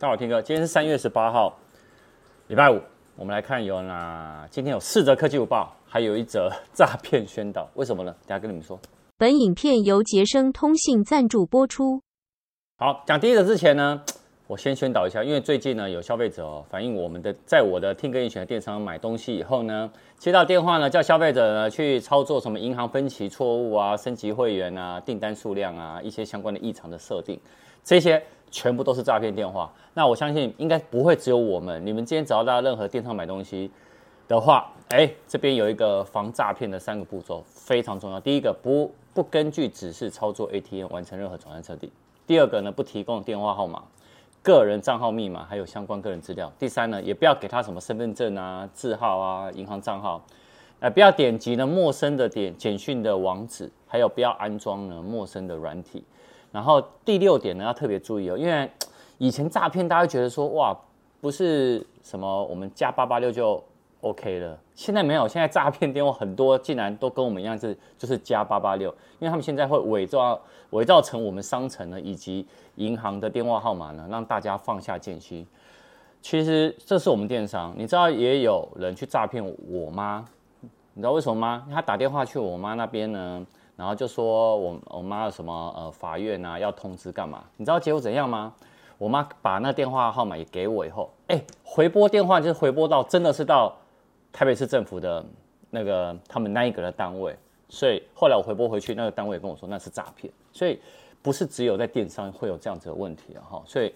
大家好，天哥，今天是三月十八号，礼拜五，我们来看有哪？今天有四则科技午报，还有一则诈骗宣导。为什么呢？等下跟你们说。本影片由杰生通信赞助播出。好，讲第一则之前呢，我先宣导一下，因为最近呢有消费者、哦、反映，我们的在我的听歌应选的电商买东西以后呢，接到电话呢，叫消费者呢去操作什么银行分期错误啊、升级会员啊、订单数量啊一些相关的异常的设定，这些。全部都是诈骗电话，那我相信应该不会只有我们。你们今天只要到任何电商买东西的话，哎，这边有一个防诈骗的三个步骤，非常重要。第一个，不不根据指示操作 ATM 完成任何转换设定；第二个呢，不提供电话号码、个人账号密码还有相关个人资料；第三呢，也不要给他什么身份证啊、字号啊、银行账号，呃，不要点击呢陌生的点简讯的网址，还有不要安装呢陌生的软体。然后第六点呢，要特别注意哦，因为以前诈骗大家会觉得说，哇，不是什么我们加八八六就 OK 了，现在没有，现在诈骗电话很多，竟然都跟我们一样是就是加八八六，因为他们现在会伪造伪造成我们商城呢以及银行的电话号码呢，让大家放下戒心。其实这是我们电商，你知道也有人去诈骗我妈，你知道为什么吗？他打电话去我妈那边呢。然后就说我我妈有什么呃法院啊要通知干嘛？你知道结果怎样吗？我妈把那电话号码也给我以后，哎，回拨电话就是回拨到真的是到台北市政府的那个他们那一个的单位，所以后来我回拨回去，那个单位跟我说那是诈骗，所以不是只有在电商会有这样子的问题啊哈，所以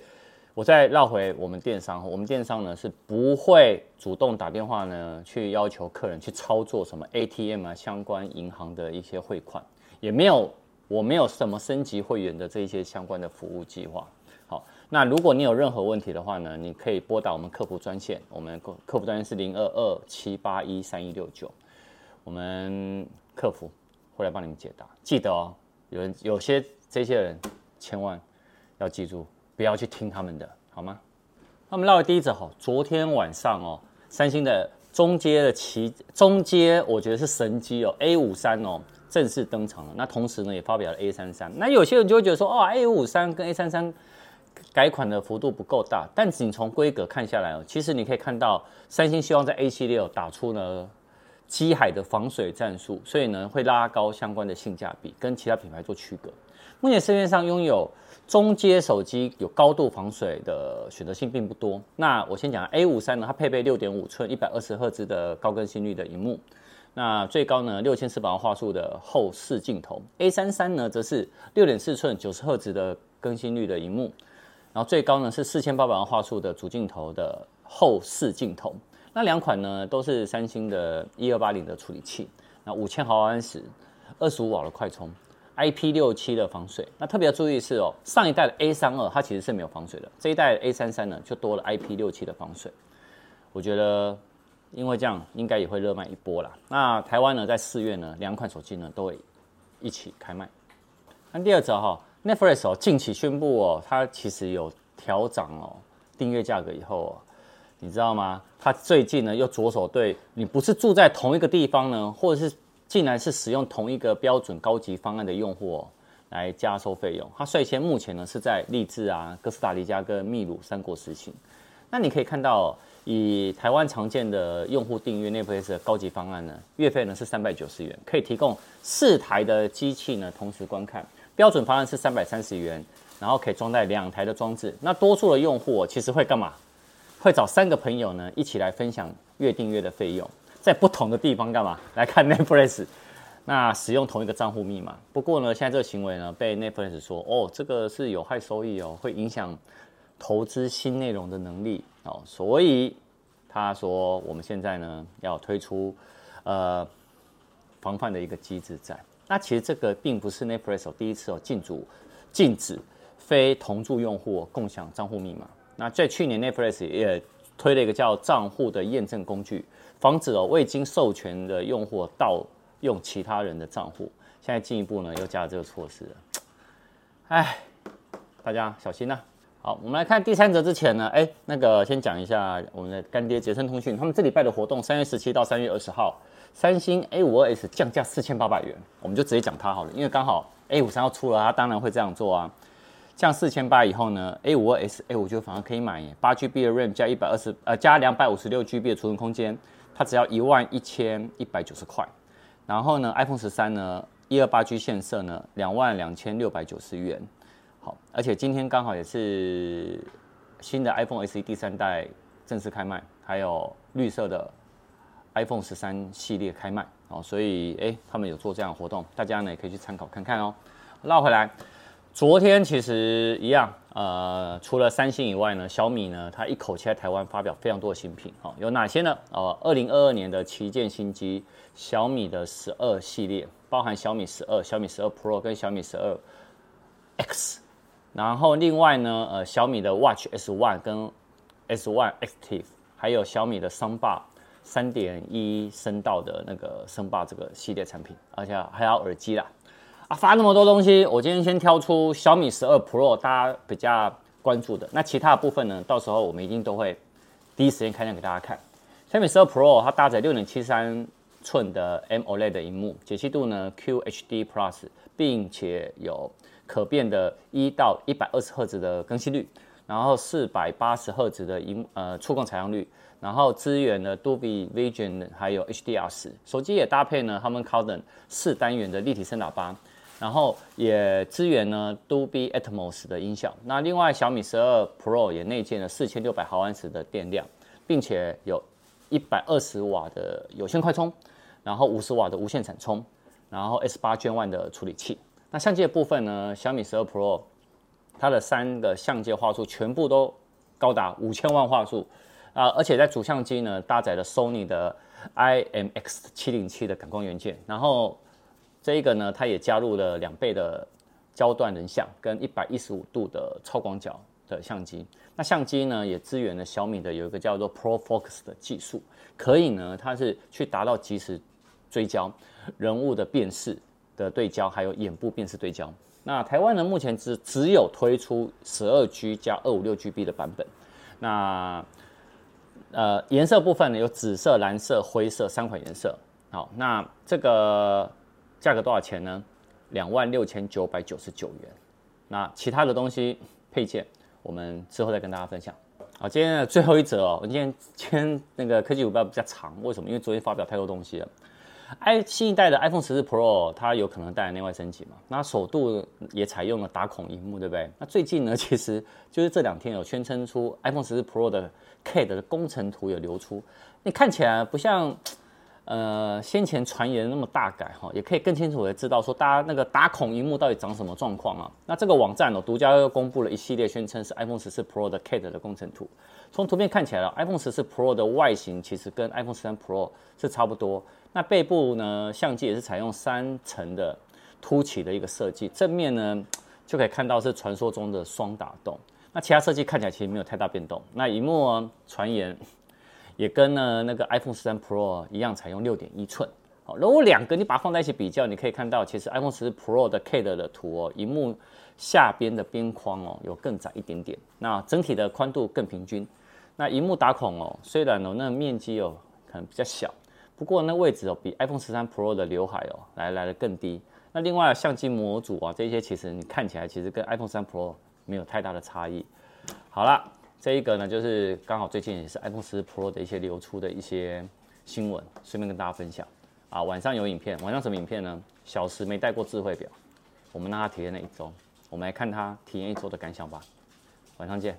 我再绕回我们电商，我们电商呢是不会主动打电话呢去要求客人去操作什么 ATM 啊相关银行的一些汇款。也没有，我没有什么升级会员的这些相关的服务计划。好，那如果你有任何问题的话呢，你可以拨打我们客服专线，我们客客服专线是零二二七八一三一六九，我们客服会来帮你们解答。记得哦，有人有些这些人千万要记住，不要去听他们的，好吗？那我们绕第一则哈，昨天晚上哦，三星的中阶的旗中阶，我觉得是神机哦，A 五三哦。正式登场了，那同时呢也发表了 A 三三。那有些人就会觉得说，哦，A 五三跟 A 三三改款的幅度不够大，但是你从规格看下来哦，其实你可以看到三星希望在 A 系列打出呢机海的防水战术，所以呢会拉高相关的性价比，跟其他品牌做区隔。目前市面上拥有中阶手机有高度防水的选择性并不多。那我先讲 A 五三呢，它配备六点五寸一百二十赫兹的高更新率的荧幕。那最高呢，六千四百万画素的后视镜头，A 三三呢则是六点四寸九十赫兹的更新率的荧幕，然后最高呢是四千八百万画素的主镜头的后视镜头。那两款呢都是三星的一二八零的处理器，那五千毫安时，二十五瓦的快充，IP 六七的防水。那特别要注意是哦，上一代的 A 三二它其实是没有防水的，这一代的 A 三三呢就多了 IP 六七的防水，我觉得。因为这样应该也会热卖一波啦。那台湾呢，在四月呢，两款手机呢都会一起开卖。那第二则哈，Netflix 哦，近期宣布哦，它其实有调涨哦订阅价格以后哦，你知道吗？它最近呢又着手对你不是住在同一个地方呢，或者是竟然是使用同一个标准高级方案的用户哦，来加收费用。它率先目前呢是在立志啊、哥斯达黎加跟秘鲁三国实行。那你可以看到。以台湾常见的用户订阅 Netflix 的高级方案呢，月费呢是三百九十元，可以提供四台的机器呢同时观看。标准方案是三百三十元，然后可以装载两台的装置。那多数的用户其实会干嘛？会找三个朋友呢一起来分享月订阅的费用，在不同的地方干嘛？来看 Netflix，那使用同一个账户密码。不过呢，现在这个行为呢被 Netflix 说，哦，这个是有害收益哦，会影响。投资新内容的能力哦，所以他说我们现在呢要推出呃防范的一个机制在。那其实这个并不是 Netflix 第一次哦禁止禁止非同住用户共享账户密码。那在去年 Netflix 也推了一个叫账户的验证工具，防止哦未经授权的用户盗用其他人的账户。现在进一步呢又加了这个措施了，哎，大家小心呐、好，我们来看第三则之前呢，哎，那个先讲一下我们的干爹捷森通讯，他们这礼拜的活动，三月十七到三月二十号，三星 A 五二 S 降价四千八百元，我们就直接讲它好了，因为刚好 A 五三要出了，它当然会这样做啊。降四千八以后呢，A 五二 S，哎，我觉得反而可以买耶，八 GB 的 RAM 加一百二十呃加两百五十六 GB 的储存空间，它只要一万一千一百九十块。然后呢，iPhone 十三呢，一二八 G 线色呢，两万两千六百九十元。好，而且今天刚好也是新的 iPhone SE 第三代正式开卖，还有绿色的 iPhone 十三系列开卖哦，所以哎，他们有做这样的活动，大家呢也可以去参考看看哦。绕回来。昨天其实一样，呃，除了三星以外呢，小米呢，它一口气在台湾发表非常多的新品，哈，有哪些呢？呃，二零二二年的旗舰新机，小米的十二系列，包含小米十二、小米十二 Pro 跟小米十二 X，然后另外呢，呃，小米的 Watch S One 跟 S One Active，还有小米的声霸三点一声道的那个声霸这个系列产品，而且还有耳机啦。啊，发那么多东西，我今天先挑出小米十二 Pro，大家比较关注的。那其他的部分呢？到时候我们一定都会第一时间开箱给大家看。小米十二 Pro 它搭载六点七三寸的 M OLED 的荧幕，解析度呢 QHD Plus，并且有可变的一到一百二十赫兹的更新率，然后四百八十赫兹的荧呃触控采样率，然后支援了 Dolby Vision 还有 HDR10。手机也搭配呢 Harman Kardon 四单元的立体声喇叭。然后也支援呢 Dolby Atmos 的音效。那另外小米十二 Pro 也内建了四千六百毫安时的电量，并且有一百二十瓦的有线快充，然后五十瓦的无线闪充，然后 S 八 Gen One 的处理器。那相机的部分呢，小米十二 Pro 它的三个相机画素全部都高达五千万画素啊，而且在主相机呢搭载了 Sony 的 IMX 七零七的感光元件，然后。这一个呢，它也加入了两倍的焦段人像跟一百一十五度的超广角的相机。那相机呢，也支援了小米的有一个叫做 Pro Focus 的技术，可以呢，它是去达到即时追焦、人物的辨识的对焦，还有眼部辨识对焦。那台湾呢，目前只只有推出十二 G 加二五六 GB 的版本。那呃，颜色部分呢，有紫色、蓝色、灰色三款颜色。好，那这个。价格多少钱呢？两万六千九百九十九元。那其他的东西配件，我们之后再跟大家分享。好，今天的最后一则哦，我今天今天那个科技股票比较长，为什么？因为昨天发表太多东西了。I 新一代的 iPhone 十四 Pro 它有可能带来内外升级嘛？那首度也采用了打孔荧幕，对不对？那最近呢，其实就是这两天有宣称出 iPhone 十四 Pro 的 K 的工程图有流出，你看起来不像。呃，先前传言那么大改哈，也可以更清楚的知道说，大家那个打孔荧幕到底长什么状况啊？那这个网站哦，独家又公布了一系列宣称是 iPhone 十四 Pro 的 CAD 的工程图。从图片看起来，iPhone 十四 Pro 的外形其实跟 iPhone 十三 Pro 是差不多。那背部呢，相机也是采用三层的凸起的一个设计，正面呢就可以看到是传说中的双打洞。那其他设计看起来其实没有太大变动。那荧幕啊，传言。也跟呢那个 iPhone 十三 Pro 一样，采用六点一寸。好，如果两个你把它放在一起比较，你可以看到，其实 iPhone 十四 Pro 的 CAD 的图哦，萤幕下边的边框哦有更窄一点点，那整体的宽度更平均。那萤幕打孔哦，虽然哦那面积哦可能比较小，不过那位置哦比 iPhone 十三 Pro 的刘海哦来来的更低。那另外相机模组啊这些其实你看起来其实跟 iPhone 十三 Pro 没有太大的差异。好了。这一个呢，就是刚好最近也是 iPhone 14 Pro 的一些流出的一些新闻，顺便跟大家分享啊。晚上有影片，晚上什么影片呢？小时没带过智慧表，我们让他体验了一周，我们来看他体验一周的感想吧。晚上见。